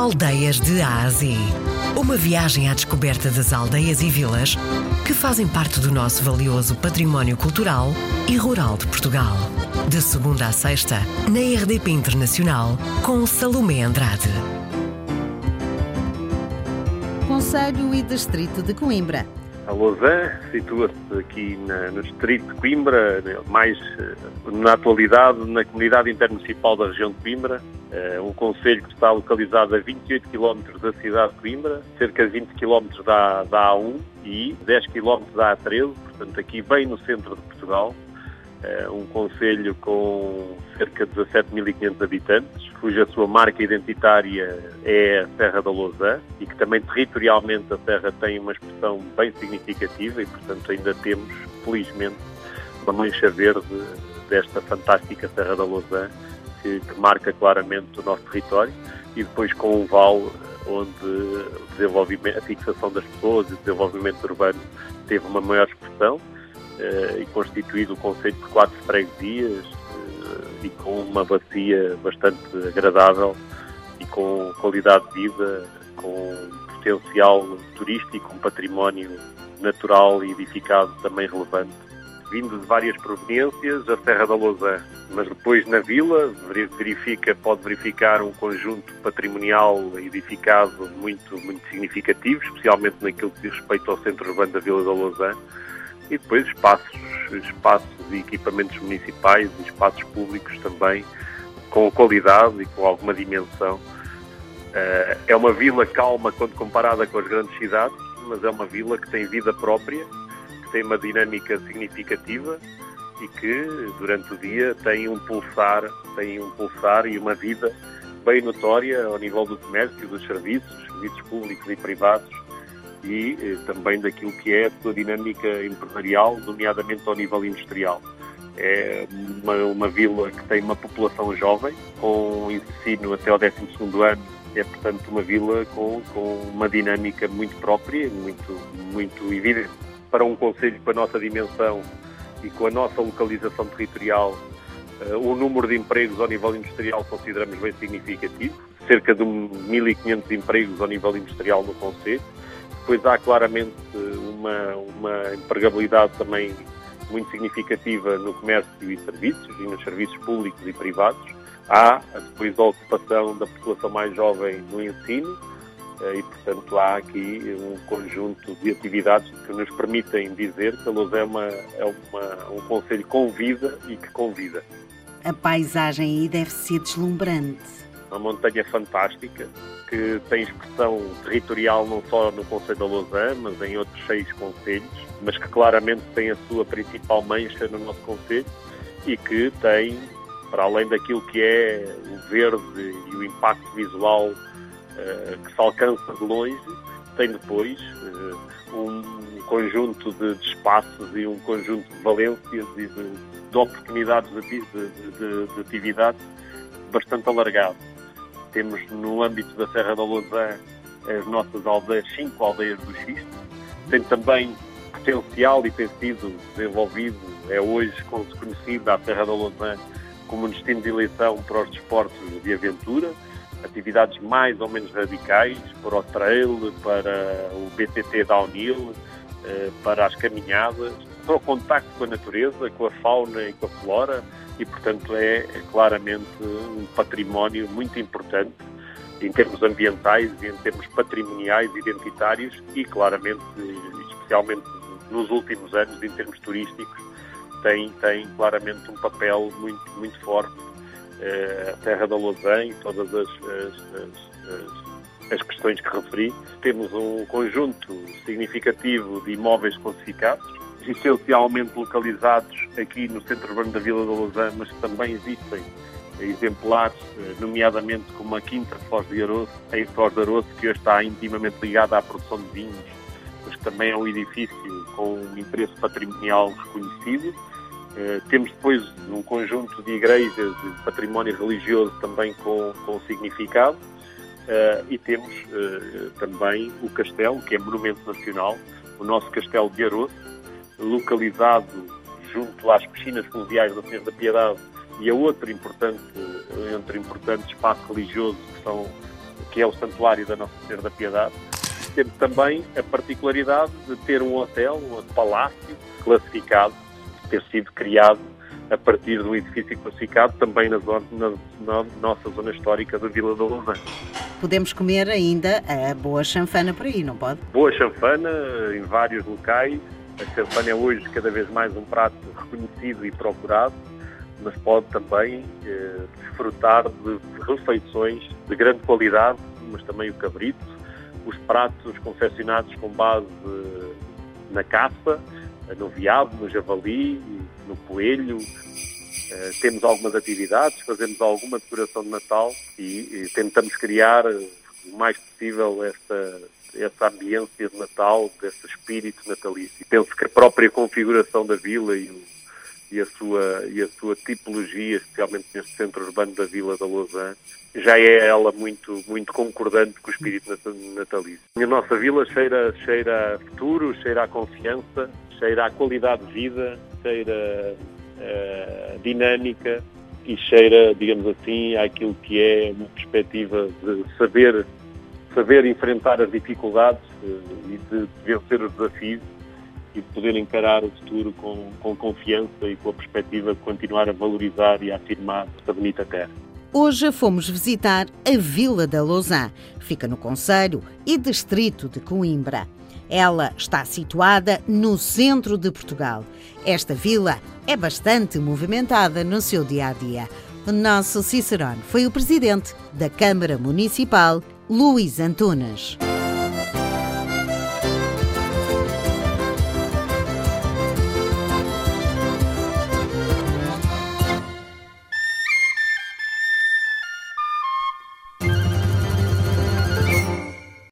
Aldeias de A a Z. Uma viagem à descoberta das aldeias e vilas que fazem parte do nosso valioso património cultural e rural de Portugal. De segunda a sexta, na RDP Internacional, com Salomé Andrade. Conselho e Distrito de Coimbra. A Lausanne situa-se aqui na, no distrito de Coimbra, mais eh, na atualidade na comunidade intermunicipal da região de Coimbra, uh, um conselho que está localizado a 28 km da cidade de Coimbra, cerca de 20 km da, da A1 e 10 km da A13, portanto aqui bem no centro de Portugal. Uh, um conselho com cerca de 17.500 habitantes, cuja sua marca identitária é a Serra da Lousã e que também territorialmente a Serra tem uma expressão bem significativa e, portanto, ainda temos, felizmente, uma mancha verde desta fantástica Serra da Lousã que, que marca claramente o nosso território e depois com o vale onde a fixação das pessoas e o desenvolvimento urbano teve uma maior expressão eh, e constituído o conceito de quatro freguesias eh, e com uma bacia bastante agradável e com qualidade de vida, com potencial turístico, um património natural e edificado também relevante. Vindo de várias proveniências, a Serra da Lousã, mas depois na vila verifica, pode verificar um conjunto patrimonial edificado muito, muito significativo, especialmente naquilo que diz respeito ao centro urbano da Vila da Lousã, e depois espaços, espaços e equipamentos municipais e espaços públicos também com qualidade e com alguma dimensão. Eh, é uma vila calma quando comparada com as grandes cidades, mas é uma vila que tem vida própria, que tem uma dinâmica significativa e que durante o dia tem um pulsar, tem um pulsar e uma vida bem notória ao nível do comércio, dos serviços, serviços públicos e privados, e eh, também daquilo que é a sua dinâmica empresarial, nomeadamente ao nível industrial. É uma, uma vila que tem uma população jovem, com ensino até ao 12 ano, é portanto uma vila com, com uma dinâmica muito própria, muito, muito evidente. Para um conselho com a nossa dimensão e com a nossa localização territorial, uh, o número de empregos ao nível industrial consideramos bem significativo, cerca de 1.500 empregos ao nível industrial no Conselho, depois há claramente uma, uma empregabilidade também muito significativa no comércio e serviços e nos serviços públicos e privados. Há depois a ocupação da população mais jovem no ensino eh, e, portanto, há aqui um conjunto de atividades que nos permitem dizer que a Luz é, uma, é uma, um conselho com vida e que convida. A paisagem aí deve ser deslumbrante. Uma montanha fantástica, que tem expressão territorial não só no Conselho da Lausanne, mas em outros seis conselhos, mas que claramente tem a sua principal mancha no nosso Conselho e que tem, para além daquilo que é o verde e o impacto visual uh, que se alcança de longe, tem depois uh, um conjunto de, de, espaços e um conjunto de valências e de, de oportunidades de, de atividades bastante alargado temos no âmbito da Serra da Lousã as nossas aldeias, cinco aldeias do Xisto. Tem também potencial e tem sido desenvolvido, é hoje conhecida a Serra da Lousã como um destino de eleição para os desportos de aventura, atividades mais ou menos radicais, para o trail, para o BTT downhill, eh, para as caminhadas, para o contacto com a natureza, com a fauna e com a flora, e, portanto, é, é claramente um património muito importante em termos ambientais em termos patrimoniais, identitários e, claramente, especialmente nos últimos anos, em termos turísticos, tem, tem claramente um papel muito, muito forte. Uh, a Terra da Lausanne e todas as, as, as, as, questões que referi. Temos um conjunto significativo de imóveis classificados, essencialmente localizados aqui no centro urbano da Vila da Lausanne, mas também existem exemplares, eh, nomeadamente como a Quinta Foz de Aroço, em Foz de Aroço, que hoje está intimamente ligada à produção de vinhos, mas que também é um edifício com um interesse patrimonial reconhecido. Uh, temos depois um conjunto de igrejas de património religioso também com, com significado. Uh, e temos uh, também o castelo, que é monumento nacional, o nosso castelo de Aroço, localizado junto às piscinas fluviais da Senhora da Piedade e a outro importante, outro importante espaço religioso que são que é o Santuário da Nossa Senhora da Piedade. Temos também a particularidade de ter um hotel, um palácio classificado, ter sido criado a partir de um edifício classificado também na, zona, na, na nossa zona histórica da Vila da Lousã. Podemos comer ainda a boa chanfana por aí, não pode? Boa chanfana em vários locais. A chanfana é hoje cada vez mais um prato reconhecido e procurado, mas pode também eh, desfrutar de refeições de grande qualidade, mas também o cabrito, os pratos confeccionados com base na caça, no veado, no javali, no coelho. Uh, temos algumas atividades, fazemos alguma decoração de Natal e, e tentamos criar o mais possível esta, essa ambiência de Natal, desse espírito natalício. Penso que a própria configuração da vila e, e, a, sua, e a sua tipologia, especialmente neste centro urbano da Vila da Lausanne, já é ela muito, muito concordante com o espírito natalício. A nossa vila cheira, cheira a futuro, cheira a confiança, cheira à qualidade de vida, cheira uh, dinâmica e cheira, digamos assim, àquilo que é uma perspectiva de saber, saber enfrentar as dificuldades uh, e de vencer os desafios e de poder encarar o futuro com, com confiança e com a perspectiva de continuar a valorizar e a afirmar esta bonita terra. Hoje fomos visitar a Vila da Lousã. Fica no Conselho e Distrito de Coimbra. Ela está situada no centro de Portugal. Esta vila é bastante movimentada no seu dia a dia. O nosso Cicerone foi o presidente da Câmara Municipal, Luís Antunes.